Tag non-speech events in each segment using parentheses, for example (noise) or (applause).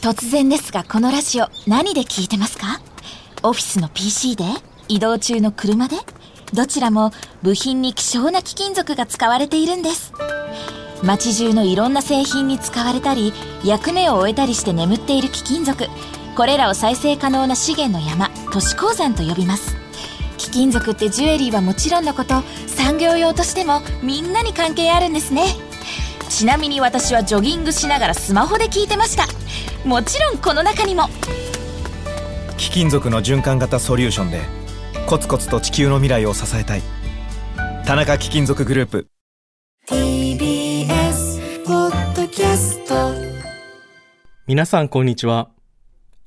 突然ですがこのラジオ何で聞いてますか？オフィスの PC で？移動中の車で？どちらも部品に希少な貴金属が使われているんです。街中のいろんな製品に使われたり役目を終えたりして眠っている貴金属。これらを再生可能な資源の山都市鉱山と呼びます。貴金属ってジュエリーはもちろんのこと産業用としてもみんなに関係あるんですね。ちなみに私はジョギングしながらスマホで聞いてました。もちろんこの中にも貴金属の循環型ソリューションでコツコツと地球の未来を支えたい田中貴金属グループ TBS ポッドキャスト皆さんこんにちは。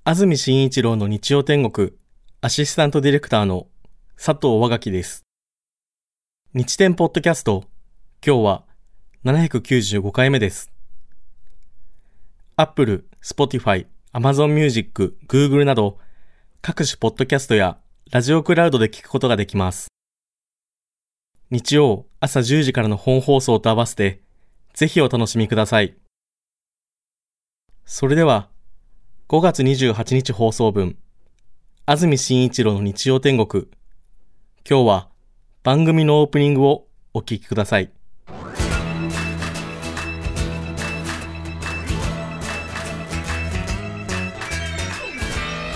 安住紳一郎の日曜天国、アシスタントディレクターの佐藤和垣です。日天ポッドキャスト、今日は795回目です。Apple、Spotify、Amazon Music、Google など各種ポッドキャストやラジオクラウドで聞くことができます。日曜朝10時からの本放送と合わせてぜひお楽しみください。それでは、5月28日放送分、安住紳一郎の日曜天国。今日は番組のオープニングをお聞きください。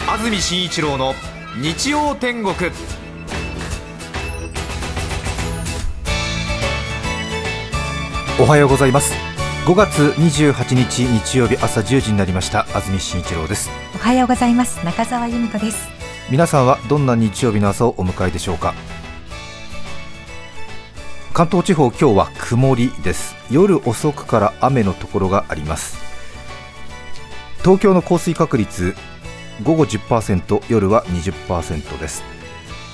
安住紳一郎の日曜天国。おはようございます。5月28日日曜日朝10時になりました。安住紳一郎です。おはようございます。中澤由美子です。皆さんはどんな日曜日の朝をお迎えでしょうか？関東地方今日は曇りです。夜遅くから雨のところがあります。東京の降水確率午後10%夜は20%です。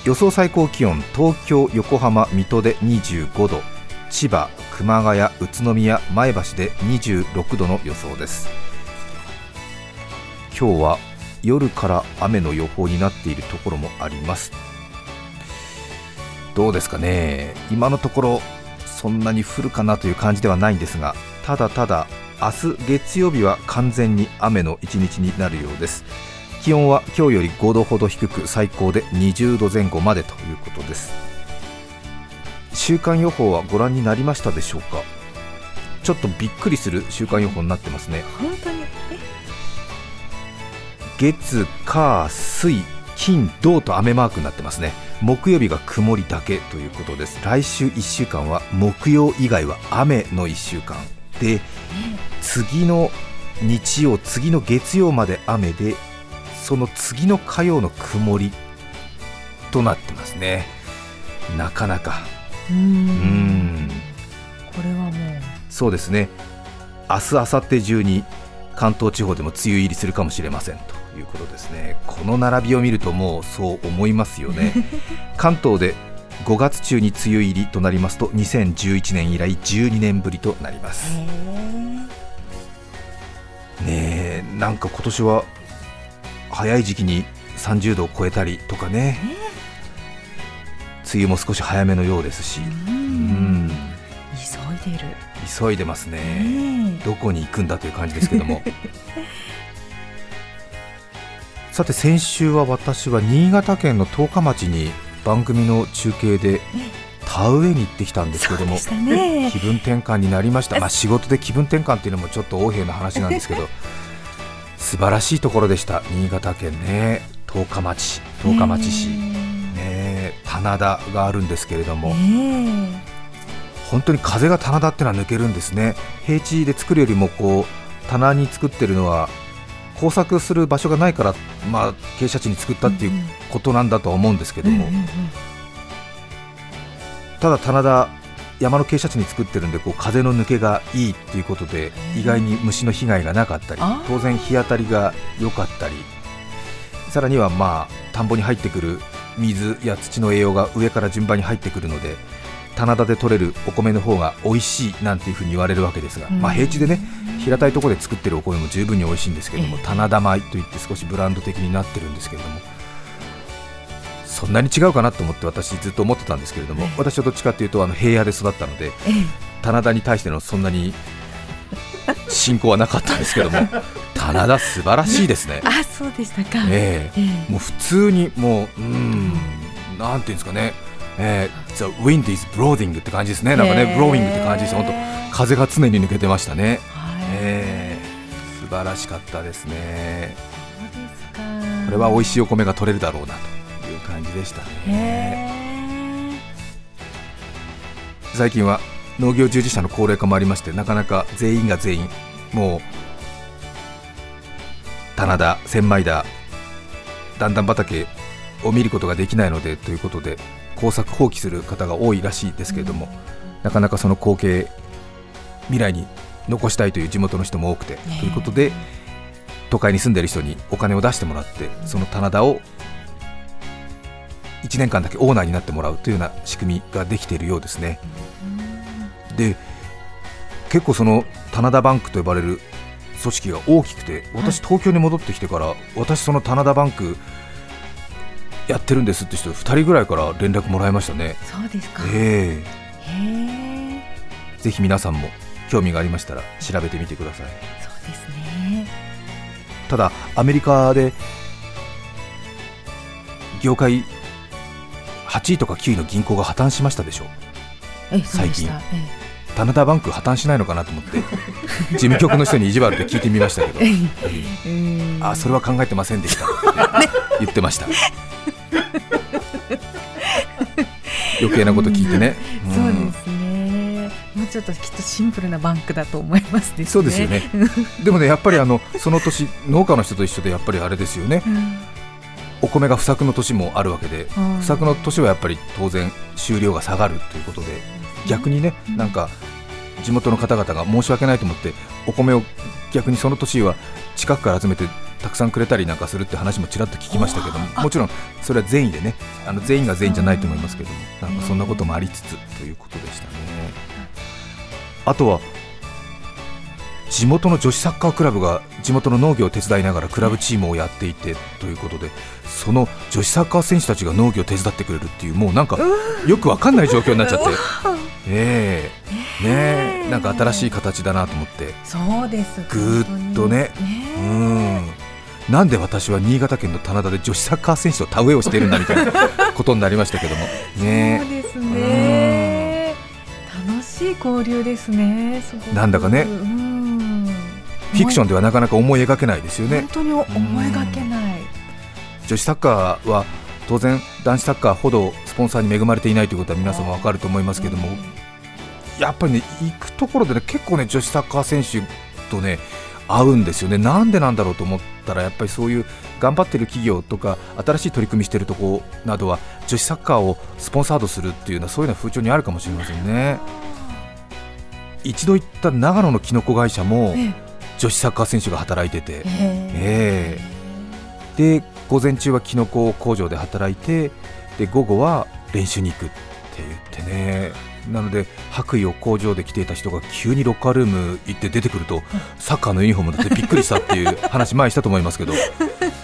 予想最高気温東京横浜水戸で25度。千葉熊谷宇都宮前橋で26度の予想です。今日は夜から雨の予報になっているところもあります。どうですかね？今のところそんなに降るかなという感じではないんですがただただ明日月曜日は完全に雨の一日になるようです。気温は今日より5度ほど低く最高で20度前後までということです。週間予報はご覧になりましたでしょうか？ちょっとびっくりする週間予報になってますね。本当に？月火水金土と雨マークになってますね。木曜日が曇りだけということです。来週1週間は木曜以外は雨の1週間。で次の日曜次の月曜まで雨でその次の火曜の曇りとなってますね。なかなか。うん。これはもう。そうですね。明日明後日中に関東地方でも梅雨入りするかもしれませんということですね。この並びを見るともうそう思いますよね。(laughs) 関東で5月中に梅雨入りとなりますと2011年以来12年ぶりとなります。ねえなんか今年は早い時期に30度を超えたりとかね。梅雨も少し早めのようですし。うん。急いでる。急いでますね。ねどこに行くんだという感じですけども。(laughs) さて先週は私は新潟県の十日町に番組の中継で田植えに行ってきたんですけどもね。(laughs) 気分転換になりました、まあ、(laughs) 仕事で気分転換っていうのもちょっと横柄な話なんですけど素晴らしいところでした。新潟県ね。十日町。十日町市、ね、棚田があるんですけれども、ね本当に風が棚田ってのは抜けるんですね。平地で作るよりもこう棚に作ってるのは工作する場所がないから、まあ、傾斜地に作ったっていうことなんだとは思うんですけども、ただ棚田山の傾斜地に作ってるんでこう風の抜けがいいっていうことで意外に虫の被害がなかったり当然日当たりが良かったりさらにはまあ田んぼに入ってくる水や土の栄養が上から順番に入ってくるので棚田で取れるお米の方が美味しいなんていうふうに言われるわけですが、うん。まあ、平地でね平たいところで作ってるお米も十分に美味しいんですけども、ええ。棚田米といって少しブランド的になってるんですけれどもそんなに違うかなと思って私ずっと思ってたんですけれども、私はどっちかというとあの平野で育ったのでええ。棚田に対してのそんなに信仰はなかったんですけども (laughs) 棚田素晴らしいですね。あ、そうでしたか。ええ。ええ。もう普通にもううんなんていうんですかね。えー、The wind is blowing って感じですね。なんかね、へえ blowing って感じです本当風が常に抜けてましたね。はい。ええ。素晴らしかったですね。これは美味しいお米が取れるだろうなと感じでした。へねえ。最近は農業従事者の高齢化もありましてなかなか全員が全員もう棚田千枚田段々畑を見ることができないのでということで耕作放棄する方が多いらしいですけれども、なかなかその光景未来に残したいという地元の人も多くて、ということで都会に住んでいる人にお金を出してもらってその棚田を1年間だけオーナーになってもらうというような仕組みができているようですね。で結構その棚田バンクと呼ばれる組織が大きくて私東京に戻ってきてから私その棚田バンクやってるんですって人2人ぐらいから連絡もらいましたね。そうですか。へええ。えぜひ皆さんも興味がありましたら調べてみてください。そうですね。ただアメリカで業界8位とか9位の銀行が破綻しましたでしょう。でした。棚田バンク破綻しないのかなと思って (laughs) 事務局の人に意地悪で聞いてみましたけど。(laughs) ええ。あそれは考えてませんでしたって言ってました。(laughs) 余計なこと聞いてね、ん。そうですね。もうちょっときっとシンプルなバンクだと思いますですね。そうですよね。でもねやっぱりあのその年農家の人と一緒でやっぱりあれですよね。うん。お米が不作の年もあるわけでうん。不作の年はやっぱり当然収量が下がるということで逆にねなんか地元の方々が申し訳ないと思ってお米を逆にその年は近くから集めてたくさんくれたりなんかするって話もちらっと聞きましたけどももちろんそれは善意でねあの全員が全員じゃないと思いますけどもなんかそんなこともありつつということでしたね。あとは地元の女子サッカークラブが地元の農業を手伝いながらクラブチームをやっていてということでその女子サッカー選手たちが農業を手伝ってくれるっていうもうなんかよくわかんない状況になっちゃって。(laughs) ええ。ねえ。なんか新しい形だなと思って。そうです。ぐーっとね。うね。ん。なんで私は新潟県の棚田で女子サッカー選手と田植えをしているんだみたいなことになりましたけども。そうねですね。楽しい交流ですね。なんだかね。うん。フィクションでではなかなか思い描けないですよね。本当に思いがけない。女子サッカーは当然男子サッカーほどスポンサーに恵まれていないということは皆さんもわかると思いますけどもやっぱりね行くところでね結構ね女子サッカー選手とね合うんですよね。なんでなんだろうと思ったらやっぱりそういう頑張ってる企業とか新しい取り組みしてるとこなどは女子サッカーをスポンサードするっていうのはそういうのは風潮にあるかもしれませんね。一度行った長野のキノコ会社もえ女子サッカー選手が働いてて。ええ。で午前中はキノコ工場で働いてで午後は練習に行くって言ってね。なので白衣を工場で着ていた人が急にロッカールーム行って出てくると (laughs) サッカーのユニフォームだってびっくりしたっていう (laughs) 話前にしたと思いますけど。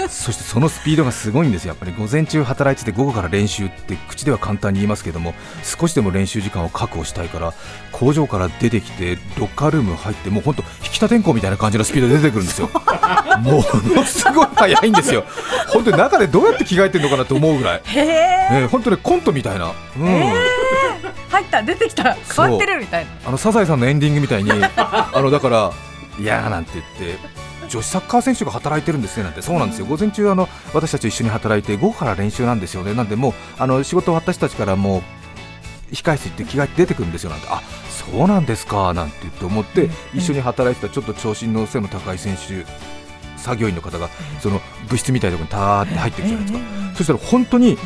そしてそのスピードがすごいんですよ。やっぱり午前中働いてて午後から練習って口では簡単に言いますけども少しでも練習時間を確保したいから工場から出てきてロッカールーム入ってもう本当引田天候みたいな感じのスピードで出てくるんですよものすごい速いんですよ。本当に中でどうやって着替えてるのかなと思うぐらい、へえ。えー本当にコントみたいな、うん。入った出てきた。変わってるみたいな。あのサザエさんのエンディングみたいにあのだからいやーなんて言って女子サッカー選手が働いてるんですねなんて。そうなんですよ。午前中あの私たちと一緒に働いて午後から練習なんですよねなんでもうあの仕事終わったちからもう控室行って着替えて出てくるんですよなんて。あそうなんですかなんて言って思って、一緒に働いてたちょっと長身の背の高い選手作業員の方がその部室みたいなところにたーって入っていくじゃないですか、そしたら本当に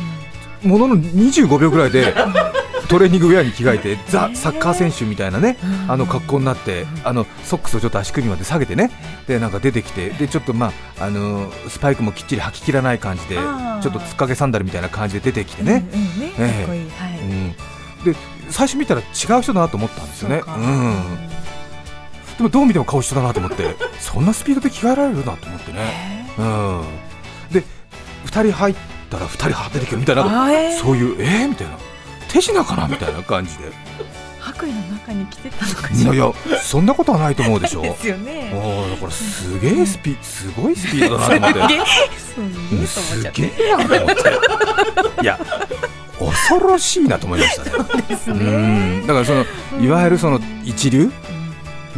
ものの25秒ぐらいで (laughs) トレーニングウェアに着替えてザ・サッカー選手みたいなねあの格好になってあのソックスをちょっと足首まで下げてね。でなんか出てきてでちょっとまああのスパイクもきっちり履ききらない感じでちょっとつっかけサンダルみたいな感じで出てきてね、で最初見たら違う人だなと思ったんですよね。うんでもどう見ても顔一緒だなと思ってそんなスピードで着替えられるなと思ってね、うん、で2人入ったら2人は出てくるみたいなそういうえー、みたいな。手品かなみたいな感じで。白衣の中に着てたのかいやいやそんなことはないと思うでしょ。ですよね。だからすげえスピすごいスピードだなと思って。すげえなと思って。いや恐ろしいなと思いましたね。ですうね。ん。だからそのいわゆるその一流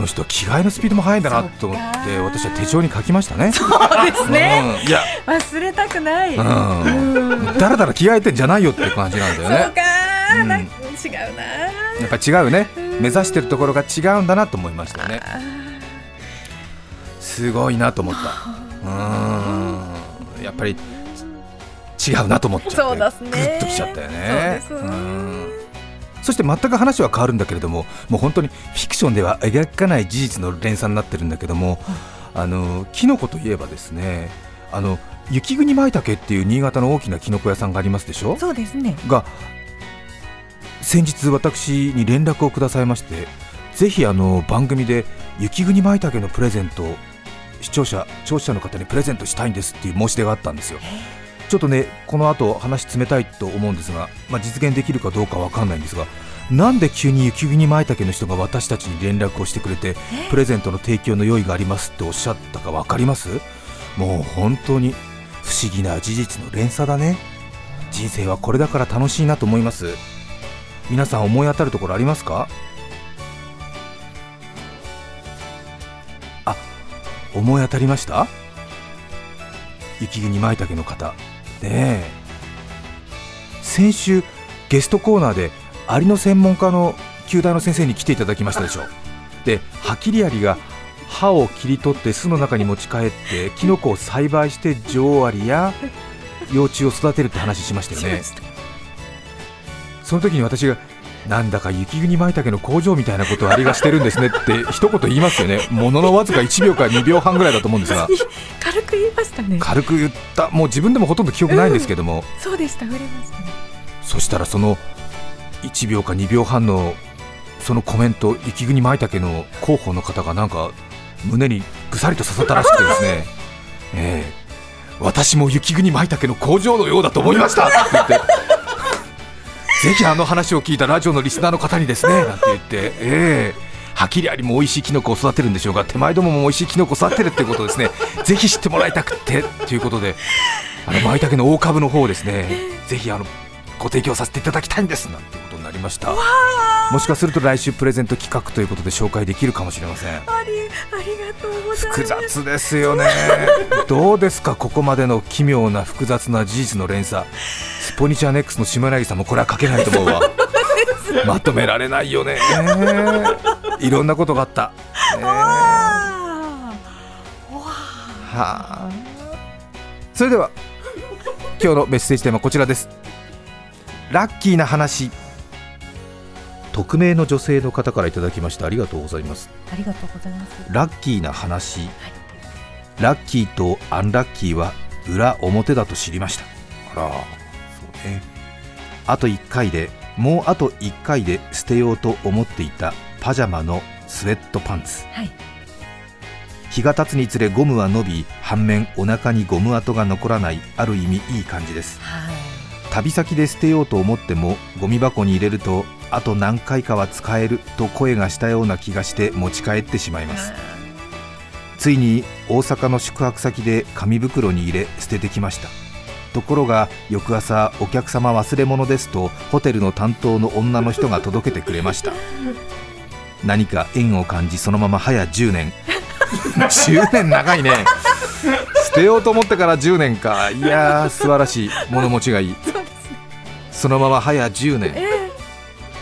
の人着替えのスピードも速いんだなと思っそて私は手帳に書きましたね。そうですね。うん。いや。忘れたくない。ううん。んだらだら着替えてんじゃないよっていう感じなんだよね。そうかー、うん。なんか違うなやっぱり違うね。うん。目指してるところが違うんだなと思いましたよね。あすごいなと思った。うん。やっぱり違うなと思っちゃって。そうですね。グッときちゃったよね。そうです。んそして全く話は変わるんだけれどももう本当にフィクションでは描かない事実の連鎖になってるんだけども、あのキノコといえばですねあの雪国舞茸っていう新潟の大きなキノコ屋さんがありますでしょ？そうですね。が先日私に連絡をくださいましてぜひあの番組で雪国舞茸のプレゼントを視聴者聴取者の方にプレゼントしたいんですっていう申し出があったんですよちょっとねこの後話冷たいと思うんですが、まあ、実現できるかどうかわかんないんですがなんで急に雪国舞茸の人が私たちに連絡をしてくれてプレゼントの提供の用意がありますっておっしゃったかわかります？もう本当に不思議な事実の連鎖だね。人生はこれだから楽しいなと思います。皆さん思い当たるところありますか？あ思い当たりました？雪国舞茸の方ね。え先週ゲストコーナーでアリの専門家の球団の先生に来ていただきましたでしょ。でハキリアリが歯を切り取って巣の中に持ち帰ってキノコを栽培して女王アリや (laughs) 幼虫を育てるって話しましたよね。その時に私がなんだか雪国舞茸の工場みたいなことをアリがしてるんですねって (laughs) 一言言いますよね。もののわずか1秒か2秒半ぐらいだと思うんですが。(laughs) 軽く言いましたね。軽く言った。もう自分でもほとんど記憶ないんですけども、そうでした。触れましたね。そしたらその1秒か2秒半のそのコメント雪国舞茸の広報の方がなんか胸にぐさりと刺さったらしくてですね、(laughs) ええ。私も雪国舞茸の工場のようだと思いましたって言ってぜひあの話を聞いたラジオのリスナーの方にですねなんて言って、ええ。はきりありも美味しいキノコを育てるんでしょうが手前どもも美味しいキノコを育てるっていうことをですね。(laughs) ぜひ知ってもらいたくってということで。あの舞茸の大株の方をですねぜひあのご提供させていただきたいんです。なんてことになりました。もしかすると来週プレゼント企画ということで紹介できるかもしれませんありありがとうございます。複雑ですよね。(laughs) どうですかここまでの奇妙な複雑な事実の連鎖。スポニチャーネックスの下柳さんもこれは書けないと思うわ。まとめられないよね。(laughs) いろんなことがあった、ねあ。ーわはあ。それでは今日のメッセージテーマはこちらです。ラッキーな話匿名の女性の方からいただきましたありがとうございます。ありがとうございます。ラッキーな話、ラッキーとアンラッキーは裏表だと知りました。あらそうね。あと1回でもうあと1回で捨てようと思っていたパジャマのスウェットパンツ。はい。日が経つにつれゴムは伸び反面お腹にゴム跡が残らないある意味いい感じです。はい。旅先で捨てようと思ってもゴミ箱に入れるとあと何回かは使えると声がしたような気がして持ち帰ってしまいます。ついに大阪の宿泊先で紙袋に入れ捨ててきました。ところが翌朝お客様忘れ物ですとホテルの担当の女の人が届けてくれました。何か縁を感じそのまま早10年。10年長いね。捨てようと思ってから10年か。いやー素晴らしい。物持ちがいい。そのまま早10年。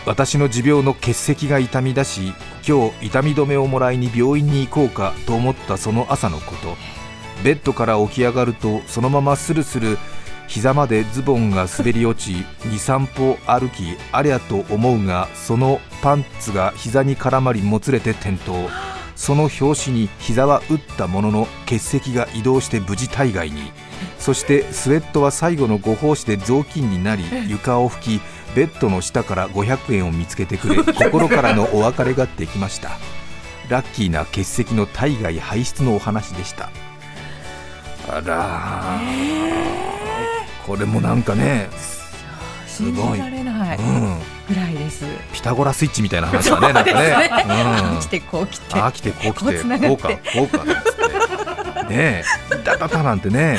私の持病の結石が痛み出し今日痛み止めをもらいに病院に行こうかと思ったその朝のこと。ベッドから起き上がるとそのままスルスル膝までズボンが滑り落ち23歩歩きありゃと思うがそのパンツが膝に絡まりもつれて転倒。その拍子に膝は打ったものの結石が移動して無事体外に。そしてスウェットは最後のご奉仕で雑巾になり床を拭きベッドの下から500円を見つけてくれ (laughs) 心からのお別れができました。ラッキーな結石の体外排出のお話でした。あらー。これもなんかねすごい。ぐらいです。ピタゴラスイッチみたいな話だねなんかね。うん。(laughs) 来てこう来て。ああ来てこう来て。こうかこうかねえダダダなんてね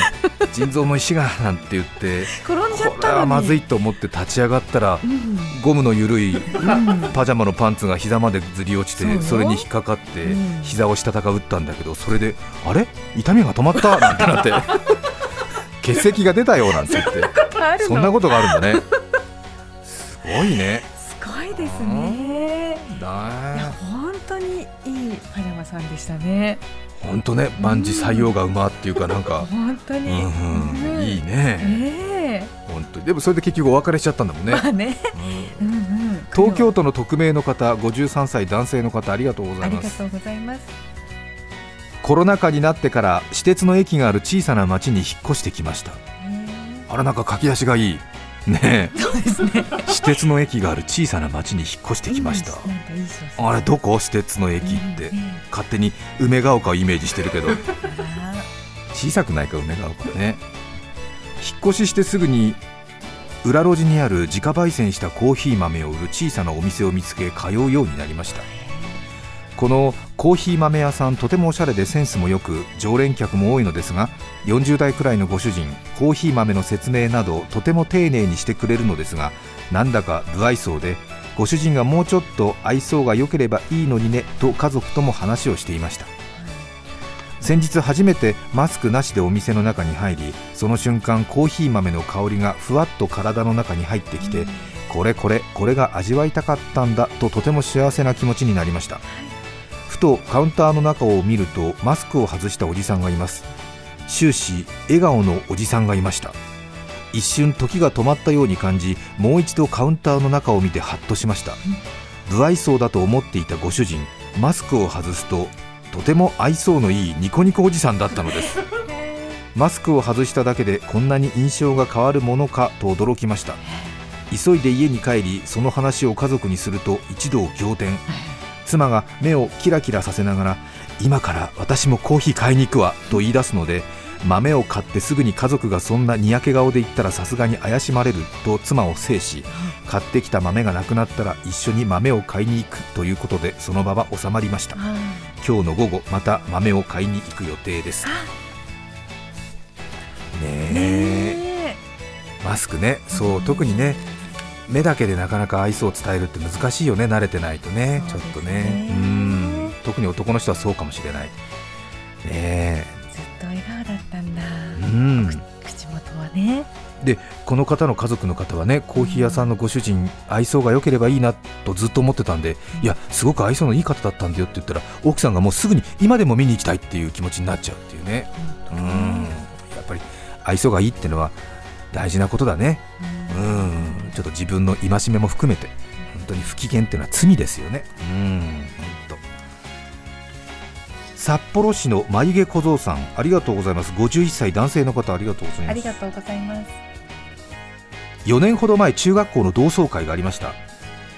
腎臓の石がなんて言って転んじゃっこれたのに。はまずいと思って立ち上がったらうん。ゴムの緩いうん。パジャマのパンツが膝までずり落ちてそれに引っかかってうん。膝をしたたか打ったんだけどそれであれ？痛みが止まった？なんてなって (laughs) 血石が出たよなんて言って。そんなことがあるんだね。すごいね。すごいですね。いやだ本当にいいパジャマさんでしたね。本当ね万事採用が馬っていうかなんか。本当に。うんうん。いいね。ね本当に。でもそれで結局お別れしちゃったんだもんえ。ね。まあね。うん。うん。東京都の匿名の方53歳男性の方ありがとうございます。ありがとうございます。コロナ禍になってから私鉄の駅がある小さな町に引っ越してきました。あらなんか書き出しがいいねえ。そうですね。私鉄の駅がある小さな町に引っ越してきました、あれどこ？私鉄の駅って。勝手に梅ヶ丘をイメージしてるけど。あ (laughs) 小さくないか梅ヶ丘ね。引っ越ししてすぐに裏路地にある自家焙煎したコーヒー豆を売る小さなお店を見つけ通うようになりましたこのコーヒー豆屋さんとてもおしゃれでセンスもよく常連客も多いのですが40代くらいのご主人コーヒー豆の説明などとても丁寧にしてくれるのですがなんだか不愛想でご主人がもうちょっと愛想が良ければいいのにねと家族とも話をしていました。先日初めてマスクなしでお店の中に入りその瞬間コーヒー豆の香りがふわっと体の中に入ってきて、これこれこれが味わいたかったんだととても幸せな気持ちになりましたふとカウンターの中を見るとマスクを外したおじさんがいます。終始笑顔のおじさんがいました。一瞬時が止まったように感じもう一度カウンターの中を見てハッとしました。不愛想だと思っていたご主人マスクを外すととても愛想のいいニコニコおじさんだったのです。(laughs) マスクを外しただけでこんなに印象が変わるものかと驚きました。急いで家に帰りその話を家族にすると一同仰天妻が目をキラキラさせながら今から私もコーヒー買いに行くわと言い出すので豆を買ってすぐに家族がそんなにやけ顔で言ったらさすがに怪しまれると妻を制し買ってきた豆がなくなったら一緒に豆を買いに行くということでその場は収まりました。あ今日の午後また豆を買いに行く予定です。ねえ。ねマスクね。そう特にね目だけでなかなか愛想を伝えるって難しいよね慣れてないとねちょっとね。ねうん。特に男の人はそうかもしれない。ねずっと笑顔だったんだ。えうん。口元はね。でこの方の家族の方はねコーヒー屋さんのご主人愛想が良ければいいなとずっと思ってたんでいやすごく愛想のいい方だったんだよって言ったら奥さんがもうすぐに今でも見に行きたいっていう気持ちになっちゃうっていうね。うん。やっぱり愛想がいいってのは大事なことだね。うんちょっと自分の戒めも含めて本当に不機嫌っていうのは罪ですよね。うん。本当。札幌市の眉毛小僧さんありがとうございます。51歳男性の方ありがとうございます。ありがとうございます。4年ほど前中学校の同窓会がありました。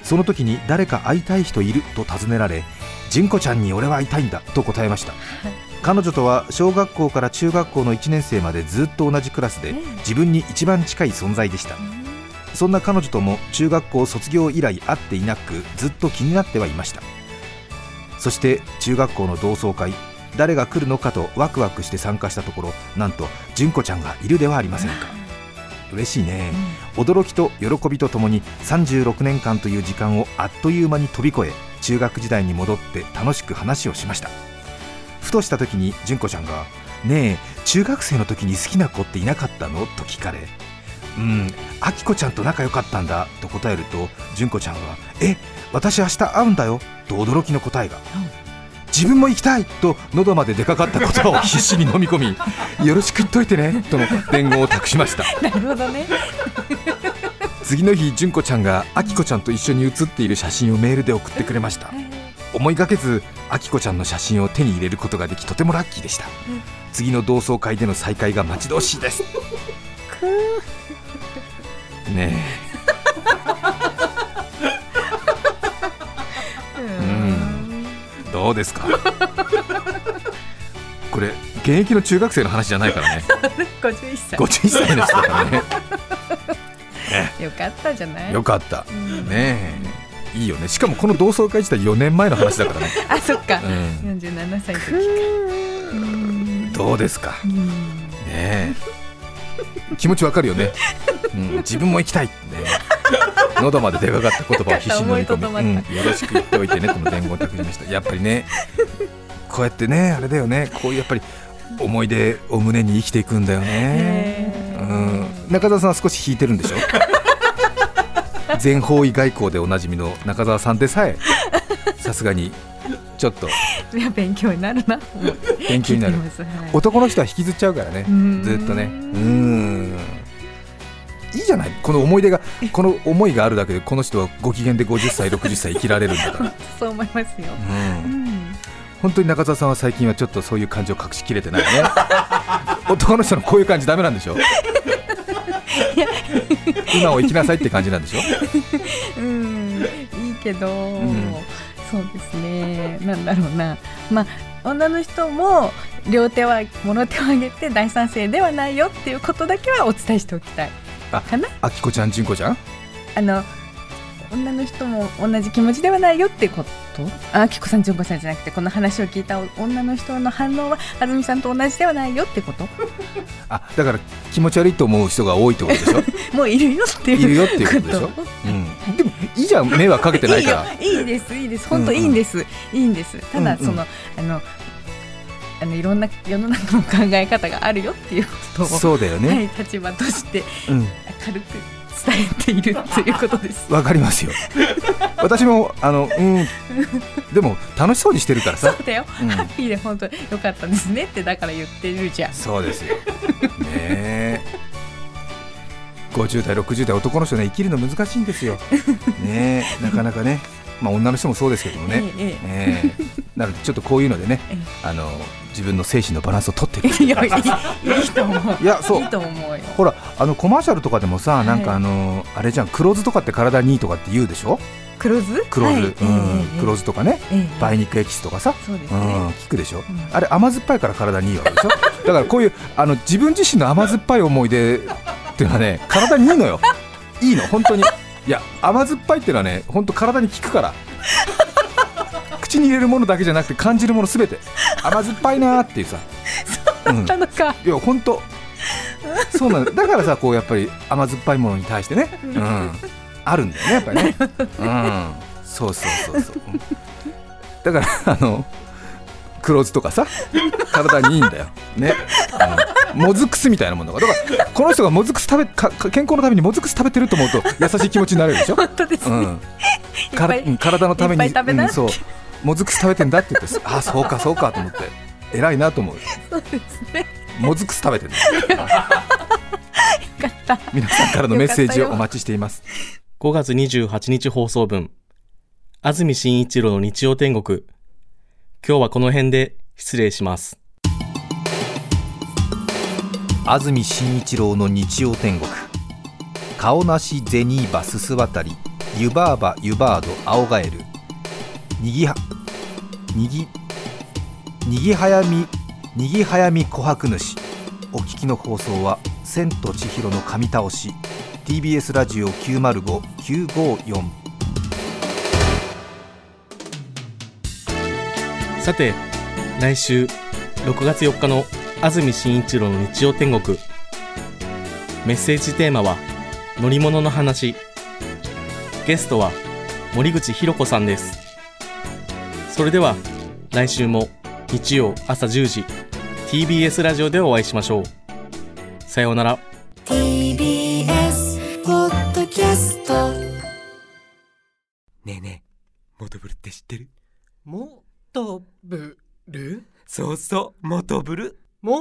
その時に誰か会いたい人いると尋ねられ純子ちゃんに俺は会いたいんだと答えました。彼女とは小学校から中学校の1年生までずっと同じクラスで自分に一番近い存在でしたそんな彼女とも中学校卒業以来会っていなくずっと気になってはいました。そして中学校の同窓会誰が来るのかとワクワクして参加したところなんと純子ちゃんがいるではありませんか。嬉しいね、驚きと喜びとともに36年間という時間をあっという間に飛び越え中学時代に戻って楽しく話をしました。ふとした時に純子ちゃんが「ねえ中学生の時に好きな子っていなかったの?」と聞かれ「うん。あきこちゃんと仲良かったんだ」と答えると純子ちゃんは「え私明日会うんだよ」と驚きの答えが。自分も行きたいと喉まで出かかった言葉を (laughs) 必死に飲み込みよろしく言っといてねとの伝言を託しました。(laughs) なるほどね。次の日純子ちゃんがあきこちゃんと一緒に写っている写真をメールで送ってくれました。思いがけずあきこちゃんの写真を手に入れることができとてもラッキーでした。次の同窓会での再会が待ち遠しいですねえ。どうですか？これ現役の中学生の話じゃないからね。(laughs) 51歳。51歳の人だからね。(laughs) よかったじゃない？よかった。うん。ねえ。いいよね。しかもこの同窓会自体4年前の話だからね、(laughs) あそっか。うん、47歳の時か。うんどうですか？うん。ねえ。気持ちわかるよね、うん、自分も行きたいってね。喉まで出かかった言葉を必死に飲み込み、とうん、よろしく言っておいてねとの伝言を託しました。やっぱりねこうやってねあれだよね。こういうやっぱり思い出を胸に生きていくんだよね、うん、中澤さんは少し引いてるんでしょ？全方位外交でおなじみの中澤さんでさえさすがにちょっと。いや勉強になるな。勉強になる。はい。男の人は引きずっちゃうからね。うん。ずっとね。うんいいじゃない？この思い出がこの思いがあるだけでこの人はご機嫌で50歳60歳生きられるんだから、(laughs) そう思いますよ。うん、うん。本当に中澤さんは最近はちょっとそういう感じを隠しきれてないね。(laughs) 男の人のこういう感じダメなんでしょ？今を生きなさいって感じなんでしょ？(laughs) うん。いいけど、ん。そうですね。なんだろうな。まあ女の人も両手は物手を挙げて大賛成ではないよっていうことだけはお伝えしておきたいあかな？あきこちゃん純子ちゃん？あの女の人も同じ気持ちではないよってこと？あきこさん純子さんじゃなくてこの話を聞いた女の人の反応は安住さんと同じではないよってこと？あだから気持ち悪いと思う人が多いってことでしょ？(laughs) もういるよっていういるよっていうことでしょ、うん、でもいいじゃん。迷惑かけてないから。いいよ。いいですいいです。本当いいんです、いいんです。ただうんうん。その、あのあのいろんな世の中の考え方があるよっていうことをそうだよはね、い立場としてうん。軽く伝えているということです。わかりますよ。私もあのうん。でも楽しそうにしてるからさ。そうだよ、うん。ハッピーで本当良かったですねってだから言ってるじゃん。そうですよ。ねえ。50代60代男の人ね生きるの難しいんですよ。ねえ。なかなかね。まあ女の人もそうですけどもね、ええええ。なのでちょっとこういうのでね。え。あの自分の精神のバランスを取っていくえいやいいいいと思う。いやそう。いいと思うよ。ほらあのコマーシャルとかでもさ、い。なんかあのあれじゃん黒酢とかって体にいいとかって言うでしょ？黒酢黒酢、はい。うん。ええ黒酢とかね。ええ。梅肉エキスとかさ、そうですね、うん、聞くでしょ、ん。あれ甘酸っぱいから体にいいわけでしょ？だからこういうあの自分自身の甘酸っぱい思い出っていうのはね体にいいのよ。いいの本当に。いや甘酸っぱいっていうのはね本当体に効くから口に入れるものだけじゃなくて感じるものすべて。甘酸っぱいなーっていうさ。(laughs) うんなのか。いや本当そうなんだ。だからさこうやっぱり甘酸っぱいものに対してね、うん、あるんだよねやっぱりね、うん、そうそうそうそう、うん。だからあの黒酢とかさ体にいいんだよ。ね、うん、もずく酢みたいなものがだからこの人がもずく酢食べかか健康のためにもずく酢食べてると思うと優しい気持ちになれるでしょ、(laughs) 本当ですね、うん、体のために。うん、そうもずく酢食べてんだって言ってあそうかそうかと思って偉いなと思うそうですね。もずく酢食べてるんだよかった。皆さんからのメッセージをお待ちしています。5月28日放送分。安住紳一郎の日曜天国。今日はこの辺で失礼します。安住紳一郎の日曜天国。顔なしゼニーバススワタリユバーバユバードアオガエルにぎはにぎにぎはやみにぎはやみ琥珀主お聞きの放送は「千と千尋の神倒し」TBS ラジオ905954さて、来週6月4日の安住紳一郎の日曜天国。メッセージテーマは乗り物の話。ゲストは森口博子さんです。それでは来週も日曜朝10時 TBS ラジオでお会いしましょう。さようなら。TBS ポッドキャストねえねえ、モトブルって知ってる？もとぶるそうそう、モトブル。も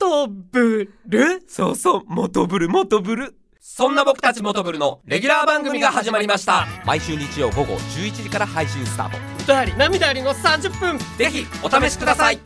とぶるそうそう、モトブル、モトブル。そんな僕たちモトブルのレギュラー番組が始まりました。毎週日曜午後11時から配信スタート。涙あり涙ありの30分ぜひお試しください。